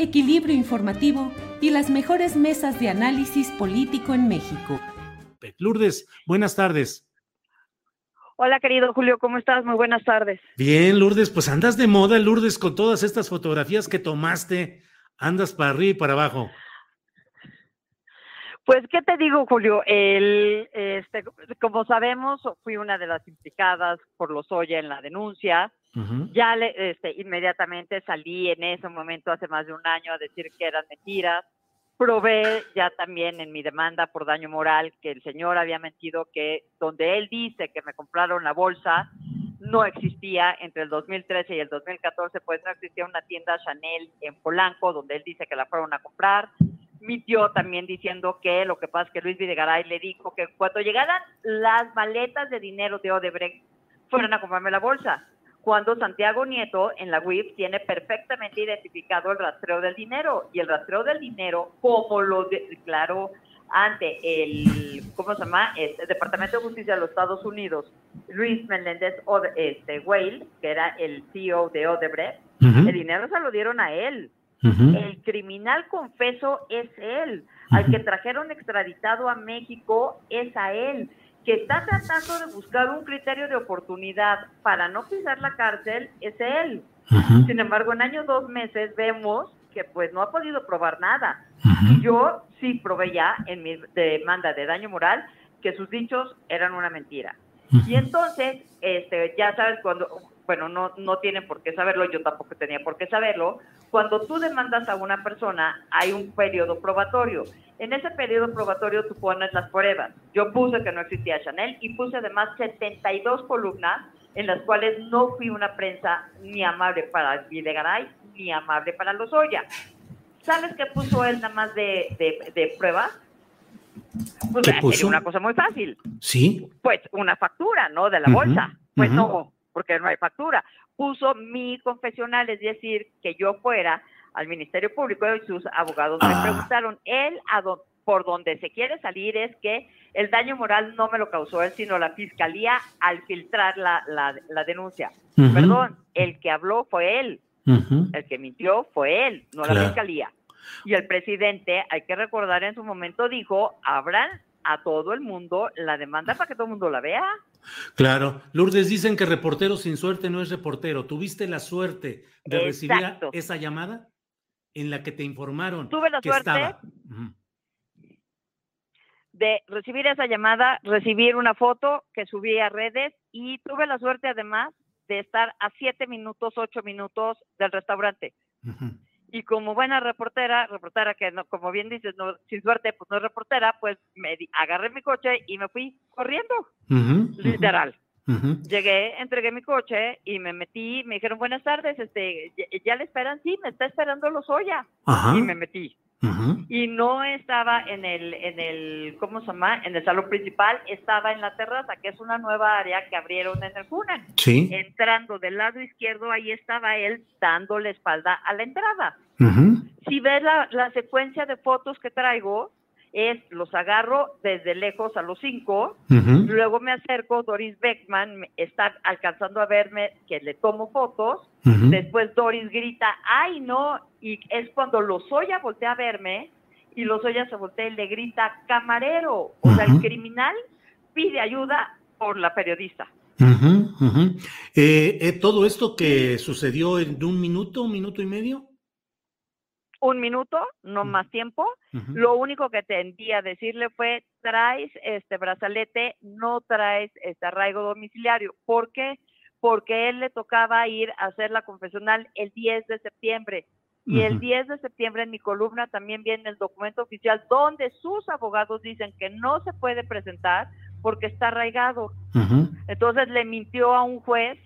equilibrio informativo y las mejores mesas de análisis político en México. Lourdes, buenas tardes. Hola, querido Julio, ¿cómo estás? Muy buenas tardes. Bien, Lourdes, pues andas de moda, Lourdes, con todas estas fotografías que tomaste. Andas para arriba y para abajo. Pues, ¿qué te digo, Julio? El, este, como sabemos, fui una de las implicadas por los Oya en la denuncia. Ya le, este, inmediatamente salí en ese momento, hace más de un año, a decir que eran mentiras. Probé ya también en mi demanda por daño moral que el señor había mentido que donde él dice que me compraron la bolsa, no existía entre el 2013 y el 2014, pues no existía una tienda Chanel en Polanco donde él dice que la fueron a comprar. Mintió también diciendo que lo que pasa es que Luis Videgaray le dijo que cuando llegaran las maletas de dinero de Odebrecht fueron a comprarme la bolsa. Cuando Santiago Nieto en la WIF tiene perfectamente identificado el rastreo del dinero y el rastreo del dinero, como lo declaró ante el, ¿cómo se llama? Este, el Departamento de Justicia de los Estados Unidos, Luis Meléndez Ode- este, Whale, que era el CEO de Odebrecht, el dinero se lo dieron a él. El criminal confeso es él. Al que trajeron extraditado a México es a él. Que está tratando de buscar un criterio de oportunidad para no pisar la cárcel es él. Sin embargo, en años dos meses vemos que pues no ha podido probar nada. Ujú. Y yo sí probé ya en mi demanda de daño moral que sus dichos eran una mentira. Y entonces, este, ya sabes, cuando, bueno, no, no tienen por qué saberlo, yo tampoco tenía por qué saberlo, cuando tú demandas a una persona, hay un periodo probatorio. En ese periodo probatorio tú pones las pruebas. Yo puse que no existía Chanel y puse además 72 columnas en las cuales no fui una prensa ni amable para Videgaray ni amable para Lozoya. ¿Sabes qué puso él nada más de, de, de pruebas? Pues ¿Qué puso? una cosa muy fácil Sí. pues una factura, ¿no? De la bolsa. Pues no, porque no hay factura. Puso mi confesional, es decir, que yo fuera al Ministerio Público y sus abogados me Ah. preguntaron, él a do- por donde se quiere salir es que el daño moral no me lo causó él, sino la fiscalía al filtrar la, la, la denuncia. Perdón, el que habló fue él, el que mintió fue él, no la fiscalía. Y el presidente, hay que recordar, en su momento dijo, abran a todo el mundo la demanda para que todo el mundo la vea. Claro. Lourdes, dicen que reportero sin suerte no es reportero. ¿Tuviste la suerte de recibir esa llamada en la que te informaron Tuve la que suerte. estaba? De recibir esa llamada, recibir una foto que subí a redes y tuve la suerte además de estar a siete minutos, ocho minutos del restaurante. Ujú. Y como buena reportera, reportera que no, como bien dices, no, sin suerte, pues no es reportera, pues me di- agarré mi coche y me fui corriendo, literal. Llegué, entregué mi coche y me metí, me dijeron buenas tardes, este, ¿ya, ya le esperan? Sí, me está esperando Lozoya. Ajá. Y me metí. Y no estaba en el, en el, ¿cómo se llama? En el salón principal, estaba en la terraza, que es una nueva área que abrieron en el Funan. Sí. Entrando del lado izquierdo, ahí estaba él dando la espalda a la entrada. Ujú. Si ves la, la secuencia de fotos que traigo, es los agarro desde lejos a los cinco, luego me acerco, Doris Beckman está alcanzando a verme que le tomo fotos, después Doris grita, ay no, y es cuando Lozoya voltea a verme y Lozoya se voltea y le grita, camarero, o sea, el criminal pide ayuda por la periodista. Eh, eh, ¿Todo esto que sucedió en un minuto, un minuto y medio? Un minuto, no más tiempo. Lo único que tendía a decirle fue, traes este brazalete, no traes este arraigo domiciliario. ¿Por qué? Porque él le tocaba ir a hacer la confesional el 10 de septiembre. Y el 10 de septiembre en mi columna también viene el documento oficial donde sus abogados dicen que no se puede presentar porque está arraigado. Entonces le mintió a un juez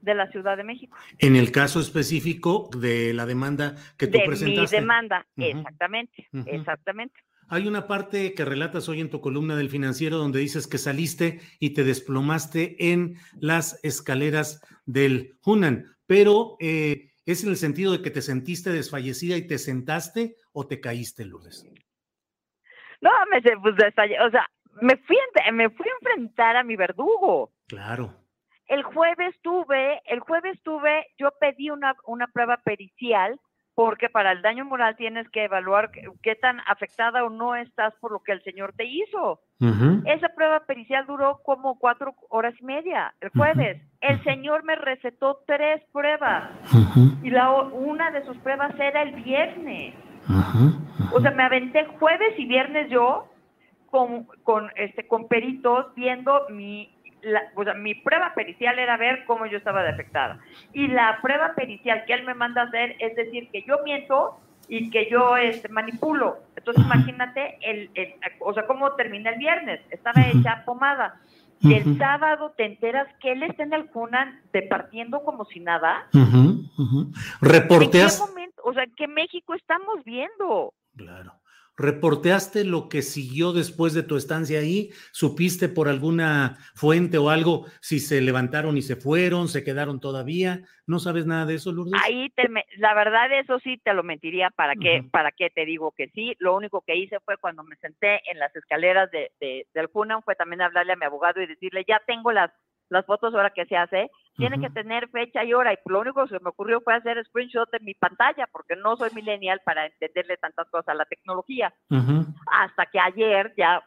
de la Ciudad de México. En el caso específico de la demanda que tú de presentaste. Mi demanda, exactamente, exactamente. Hay una parte que relatas hoy en tu columna del financiero donde dices que saliste y te desplomaste en las escaleras del Hunan, pero eh, ¿es en el sentido de que te sentiste desfallecida y te sentaste o te caíste, Lourdes? No, me pues, o sea, me fui, me fui a enfrentar a mi verdugo. Claro. El jueves tuve, el jueves tuve, yo pedí una, una prueba pericial porque para el daño moral tienes que evaluar qué, tan afectada o no estás por lo que el señor te hizo. Esa prueba pericial duró como cuatro horas y media el jueves. El señor me recetó tres pruebas y la, una de sus pruebas era el viernes. O sea, me aventé jueves y viernes yo con, con, este, con peritos viendo mi la, mi prueba pericial era ver cómo yo estaba defectada. Y la prueba pericial que él me manda a hacer es decir que yo miento y que yo este, manipulo. Entonces imagínate, el, o sea, cómo termina el viernes. Estaba hecha pomada. Y el sábado te enteras que él está en el Cunan departiendo como si nada. Reporteas. ¿En qué momento? O sea, ¿qué México estamos viendo? Claro. ¿Reporteaste lo que siguió después de tu estancia ahí? ¿Supiste por alguna fuente o algo si se levantaron y se fueron, se quedaron todavía? ¿No sabes nada de eso, Lourdes? Ahí, te la verdad, eso sí te lo mentiría. ¿Para qué, ¿Para qué te digo que sí? Lo único que hice fue cuando me senté en las escaleras de, del FUNAM, fue también hablarle a mi abogado y decirle, ya tengo las las fotos ahora que se hace, tienen que tener fecha y hora. Y lo único que se me ocurrió fue hacer screenshot de mi pantalla, porque no soy millennial para entenderle tantas cosas a la tecnología. Hasta que ayer ya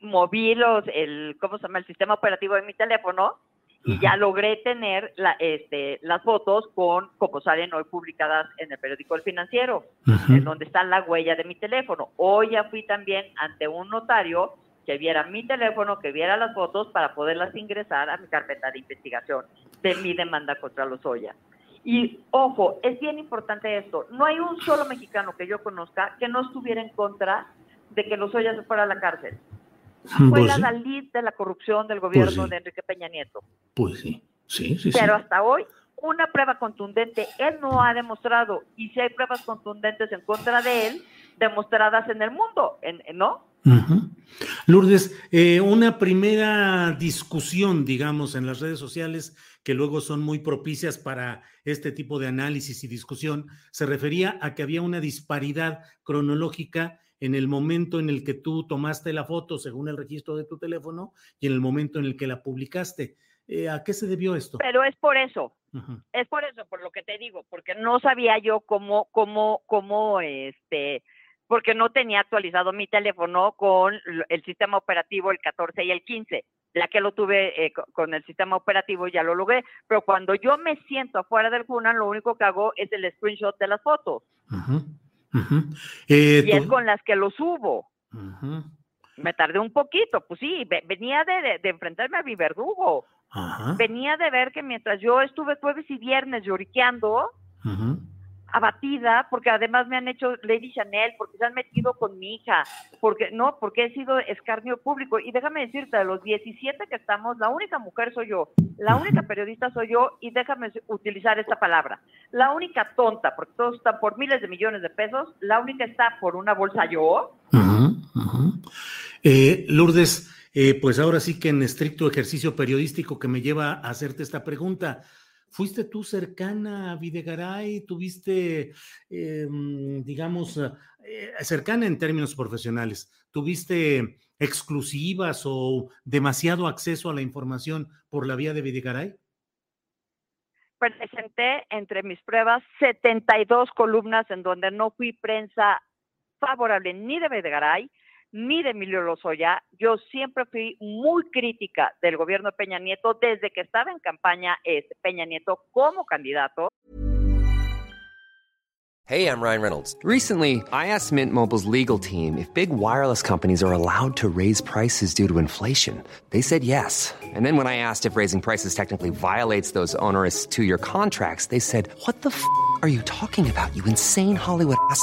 moví los, el, ¿cómo se llama? El sistema operativo de mi teléfono y ya logré tener la, este, las fotos con, como salen hoy publicadas en el periódico El Financiero, en donde está la huella de mi teléfono. Hoy ya fui también ante un notario que viera mi teléfono, que viera las fotos para poderlas ingresar a mi carpeta de investigación de mi demanda contra los Oya. Y ojo, es bien importante esto, no hay un solo mexicano que yo conozca que no estuviera en contra de que los Oya se fuera a la cárcel. Fue pues la Dalit de la corrupción del pues gobierno de Enrique Peña Nieto. Pues sí, sí, sí. Pero hasta hoy, una prueba contundente, él no ha demostrado, y si hay pruebas contundentes en contra de él, demostradas en el mundo, ¿no? Lourdes, eh, una primera discusión, digamos, en las redes sociales que luego son muy propicias para este tipo de análisis y discusión, se refería a que había una disparidad cronológica en el momento en el que tú tomaste la foto, según el registro de tu teléfono, y en el momento en el que la publicaste. Eh, ¿A qué se debió esto? Pero es por eso, es por eso, por lo que te digo, porque no sabía yo cómo, cómo, cómo, este, porque no tenía actualizado mi teléfono con el sistema operativo el 14 y el 15. Ya que lo tuve eh, con el sistema operativo ya lo logré, pero cuando yo me siento afuera del Funan, lo único que hago es el screenshot de las fotos. Eh, y es con las que lo subo. Me tardé un poquito, pues sí, venía de, enfrentarme a mi verdugo. Venía de ver que mientras yo estuve jueves y viernes lloriqueando, abatida porque además me han hecho Lady Chanel, porque se han metido con mi hija, porque no, porque he sido escarnio público. Y déjame decirte, de los 17 que estamos, la única mujer soy yo, la única periodista soy yo, y déjame utilizar esta palabra, la única tonta, porque todos están por miles de millones de pesos, la única está por una bolsa yo. Eh, Lourdes, eh, pues ahora sí que en estricto ejercicio periodístico que me lleva a hacerte esta pregunta, ¿Fuiste tú cercana a Videgaray? ¿Tuviste, em, digamos, eh, cercana en términos profesionales? ¿Tuviste exclusivas o demasiado acceso a la información por la vía de Videgaray? Presenté entre mis pruebas 72 columnas en donde no fui prensa favorable ni de Videgaray ni de Emilio Lozoya. Yo siempre fui muy crítica del gobierno de Peña Nieto desde que estaba en campaña este, Peña Nieto como candidato. Hey, I'm Ryan Reynolds. Recently, I asked Mint Mobile's legal team if big wireless companies are allowed to raise prices due to inflation. They said yes. And then when I asked if raising prices technically violates those onerous two-year contracts, they said, "What the f*** are you talking about? You insane Hollywood ass."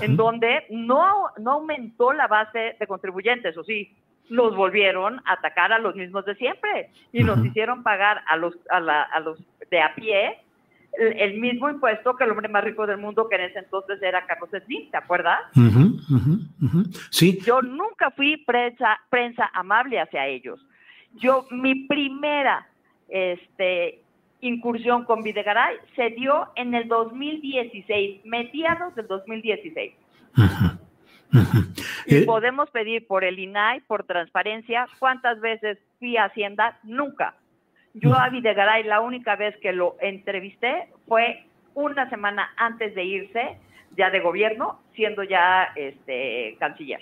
En donde no, no aumentó la base de contribuyentes, o sí, los volvieron a atacar a los mismos de siempre y nos hicieron pagar a los, a, la, a los de a pie el, mismo impuesto que el hombre más rico del mundo, que en ese entonces era Carlos Slim, ¿te acuerdas? sí. Yo nunca fui prensa, prensa amable hacia ellos. Yo, mi primera este, incursión con Videgaray se dio en el 2016, mediados del 2016. Y eh, podemos pedir por el INAI, por transparencia, ¿cuántas veces fui a Hacienda? Nunca. Yo a Videgaray la única vez que lo entrevisté fue una semana antes de irse ya de gobierno, siendo ya este canciller.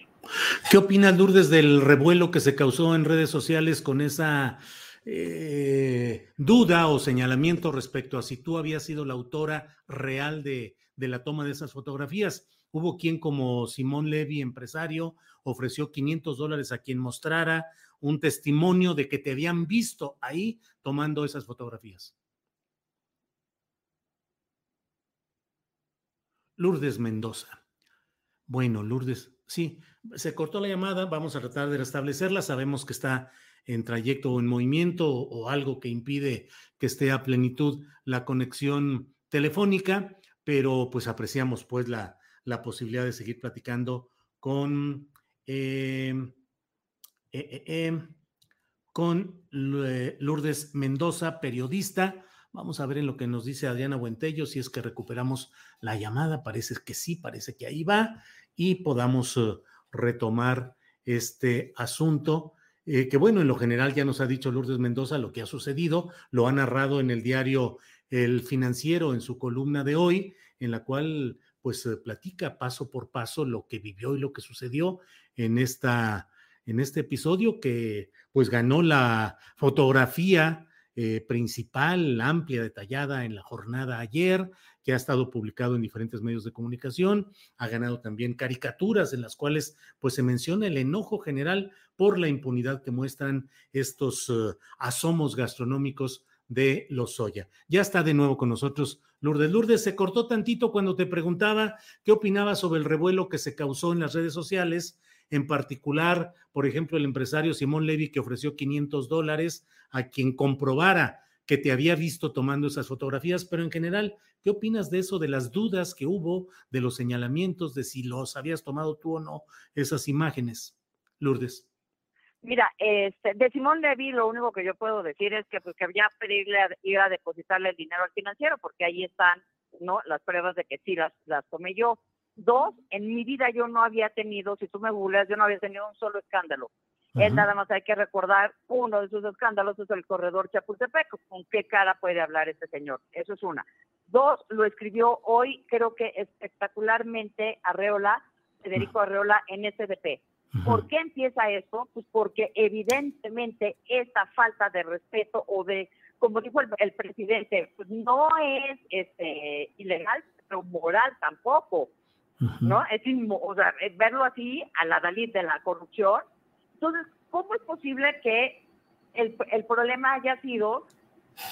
¿Qué opinas, Lourdes, del revuelo que se causó en redes sociales con esa eh, duda o señalamiento respecto a si tú habías sido la autora real de, de la toma de esas fotografías. Hubo quien como Simón Levy, empresario, ofreció 500 dólares a quien mostrara un testimonio de que te habían visto ahí tomando esas fotografías. Lourdes Mendoza. Bueno, Lourdes, sí, se cortó la llamada, vamos a tratar de restablecerla, sabemos que está en trayecto o en movimiento o, algo que impide que esté a plenitud la conexión telefónica, pero pues apreciamos pues la, la posibilidad de seguir platicando con, em, eh, eh, em, con Lourdes Mendoza, periodista. Vamos a ver en lo que nos dice Adriana Buentello, si es que recuperamos la llamada, parece que sí, parece que ahí va, y podamos eh, retomar este asunto eh, que bueno, en lo general ya nos ha dicho Lourdes Mendoza lo que ha sucedido, lo ha narrado en el diario El Financiero en su columna de hoy, en la cual pues eh, platica paso por paso lo que vivió y lo que sucedió en esta en este episodio que pues ganó la fotografía eh, principal, amplia, detallada en la jornada ayer, que ha estado publicado en diferentes medios de comunicación, ha ganado también caricaturas en las cuales pues se menciona el enojo general por la impunidad que muestran estos eh, asomos gastronómicos de Lozoya. Ya está de nuevo con nosotros Lourdes. Lourdes, se cortó tantito cuando te preguntaba qué opinaba sobre el revuelo que se causó en las redes sociales, en particular, por ejemplo, el empresario Simón Levy que ofreció 500 dólares a quien comprobara que te había visto tomando esas fotografías, pero en general, ¿qué opinas de eso, de las dudas que hubo, de los señalamientos, de si los habías tomado tú o no, esas imágenes? Lourdes. Mira, este, de Simón Levy lo único que yo puedo decir es que pues que había pedirle ir a depositarle el dinero al financiero porque ahí están no las pruebas de que sí las, las tomé yo. Dos, en mi vida yo no había tenido, si tú me googleas, yo no había tenido un solo escándalo. Él nada más hay que recordar, uno de sus escándalos es el corredor Chapultepec. ¿Con qué cara puede hablar este señor? Eso es una. Dos, lo escribió hoy, creo que espectacularmente Arreola, Federico Arreola en SDP. ¿Por qué empieza esto? Pues porque evidentemente esta falta de respeto o de, como dijo el, presidente, pues no es este, ilegal, pero moral tampoco, ¿no? Es o sea, verlo así a la Dalí de la corrupción. Entonces, ¿cómo es posible que el, el problema haya sido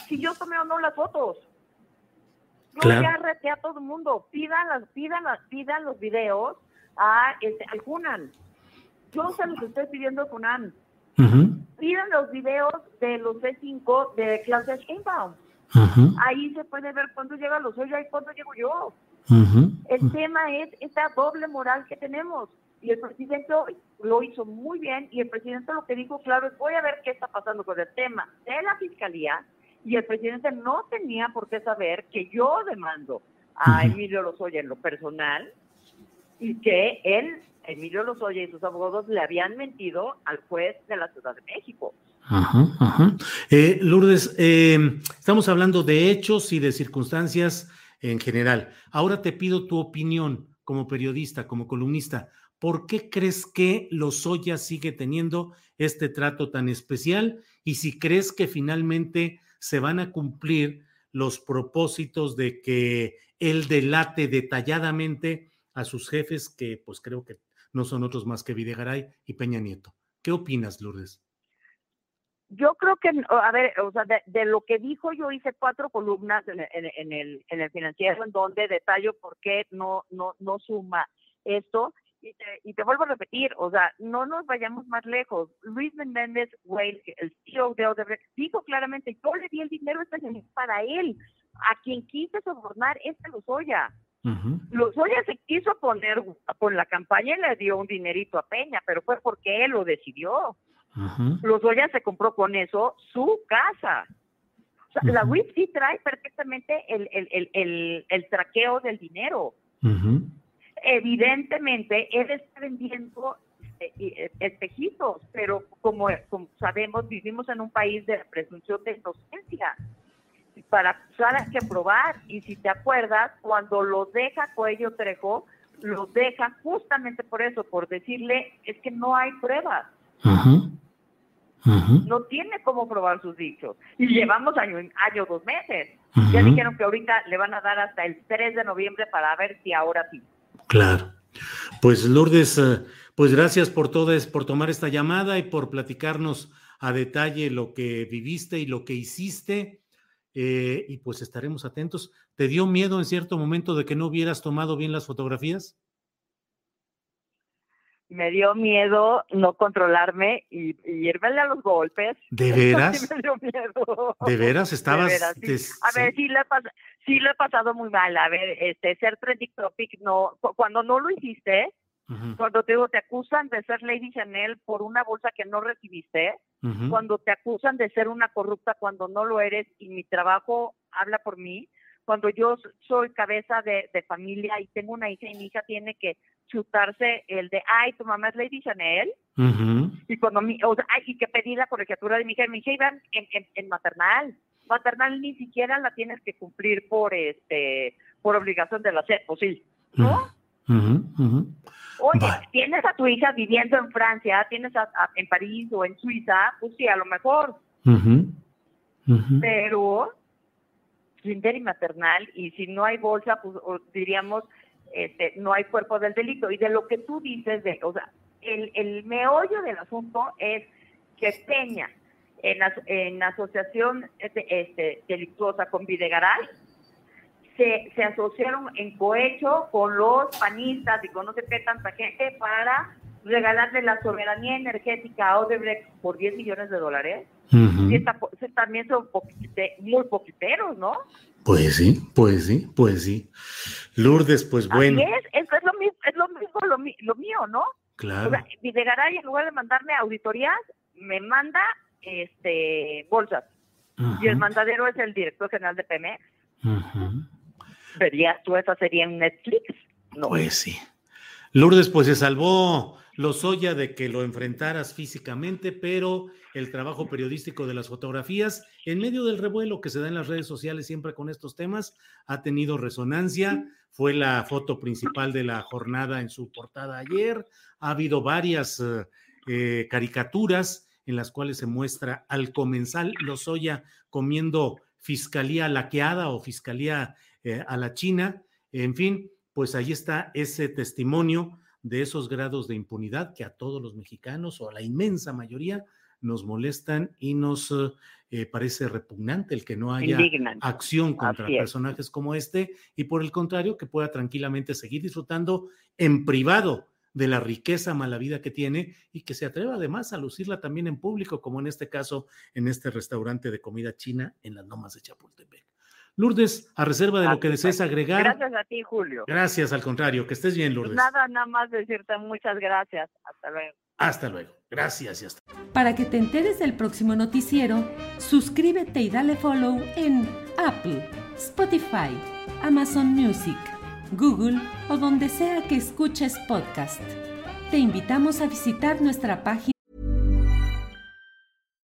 si yo tomé o no las fotos? Yo ya reté a todo el mundo, pidan las, pidan las, pidan los videos a este, al Junan. Yo se los estoy pidiendo a Junan. Pidan los videos de los C5 de Claudia Sheinbaum. Ahí se puede ver cuándo llega los hoyos y cuándo llego yo. El tema es esta doble moral que tenemos. Y el presidente lo hizo muy bien y el presidente lo que dijo claro es voy a ver qué está pasando con el tema de la fiscalía y el presidente no tenía por qué saber que yo demando a Emilio Lozoya en lo personal y que él, Emilio Lozoya y sus abogados le habían mentido al juez de la Ciudad de México. Eh, Lourdes, eh, estamos hablando de hechos y de circunstancias en general. Ahora te pido tu opinión como periodista, como columnista. ¿Por qué crees que Lozoya sigue teniendo este trato tan especial? Y si crees que finalmente se van a cumplir los propósitos de que él delate detalladamente a sus jefes, que pues creo que no son otros más que Videgaray y Peña Nieto. ¿Qué opinas, Lourdes? Yo creo que, a ver, o sea, de, lo que dijo, yo hice cuatro columnas en, el, en el financiero en donde detallo por qué no, no, no suma esto. Y te, y te, vuelvo a repetir, o sea, no nos vayamos más lejos. Luis Menéndez Wales, el CEO de Odebrecht, dijo claramente, yo le di el dinero este para él. A quien quise sobornar es a. Uh Lozoya se quiso poner con la campaña y le dio un dinerito a Peña, pero fue porque él lo decidió. Uh Lozoya se compró con eso su casa. O sea, la WIP sí trae perfectamente el, el, el, el, el traqueo del dinero evidentemente él está vendiendo eh, eh, espejitos, pero como, sabemos, vivimos en un país de presunción de inocencia. Para que probar. Y si te acuerdas, cuando lo deja Cuello Trejo, lo deja justamente por eso, por decirle, es que no hay pruebas. No tiene cómo probar sus dichos. Y llevamos año, año dos meses. Ya dijeron que ahorita le van a dar hasta el 3 de noviembre para ver si ahora sí. Claro. Pues Lourdes, eh, pues gracias por todo, por tomar esta llamada y por platicarnos a detalle lo que viviste y lo que hiciste. Eh, y pues estaremos atentos. ¿Te dio miedo en cierto momento de que no hubieras tomado bien las fotografías? me dio miedo no controlarme y, irme a los golpes. ¿De veras? me dio miedo. ¿De veras? ¿Estabas? A ver, sí lo, he pasado muy mal. A ver, este, ser trending topic, no, cuando no lo hiciste, cuando te, te acusan de ser Lady Chanel por una bolsa que no recibiste, cuando te acusan de ser una corrupta cuando no lo eres y mi trabajo habla por mí, cuando yo soy cabeza de, familia y tengo una hija y mi hija tiene que chutarse el de, ay, tu mamá es Lady Chanel, y cuando mi, o sea, y que pedí la colegiatura de mi hija, mi hija iba en, maternal, maternal ni siquiera la tienes que cumplir por este, por obligación de la SED, pues sí, ¿no? Oye, tienes a tu hija viviendo en Francia, tienes a, en París o en Suiza, pues sí, a lo mejor. Pero kinder y maternal y si no hay bolsa, pues diríamos, este, no hay cuerpo del delito. Y de lo que tú dices, de, o sea, el, el meollo del asunto es que Peña, en, en asociación este, este, delictuosa con Videgaray, se, se asociaron en cohecho con los panistas y con no sé qué tanta gente para regalarle la soberanía energética a Odebrecht por 10 millones de dólares también son muy poquiteros, ¿no? Pues sí, pues sí, pues sí. Lourdes, pues bueno. es, es, lo mismo, es lo, mismo lo, mío, ¿no? Claro. Videgaray, en lugar de mandarme auditorías, me manda este bolsas. Y el mandadero es el director general de Pemex. ¿Verías tú esa serie en Netflix? No. Pues sí. Lourdes, pues se salvó Lozoya de que lo enfrentaras físicamente, pero el trabajo periodístico de las fotografías, en medio del revuelo que se da en las redes sociales siempre con estos temas, ha tenido resonancia. Fue la foto principal de la jornada en su portada ayer. Ha habido varias eh, eh, caricaturas en las cuales se muestra al comensal Lozoya comiendo fiscalía laqueada o fiscalía eh, a la China. En fin, pues ahí está ese testimonio de esos grados de impunidad que a todos los mexicanos o a la inmensa mayoría nos molestan y nos eh, parece repugnante el que no haya acción contra personajes como este y por el contrario que pueda tranquilamente seguir disfrutando en privado de la riqueza mala vida que tiene y que se atreva además a lucirla también en público, como en este caso en este restaurante de comida china en las Lomas de Chapultepec. Lourdes, a reserva de lo que desees agregar. Gracias a ti, Julio. Gracias, al contrario, que estés bien, Lourdes. Nada, nada más decirte muchas gracias. Hasta luego. Hasta luego. Gracias y hasta. Para que te enteres del próximo noticiero, suscríbete y dale follow en Apple, Spotify, Amazon Music, Google o donde sea que escuches podcast. Te invitamos a visitar nuestra página